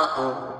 Uh-oh.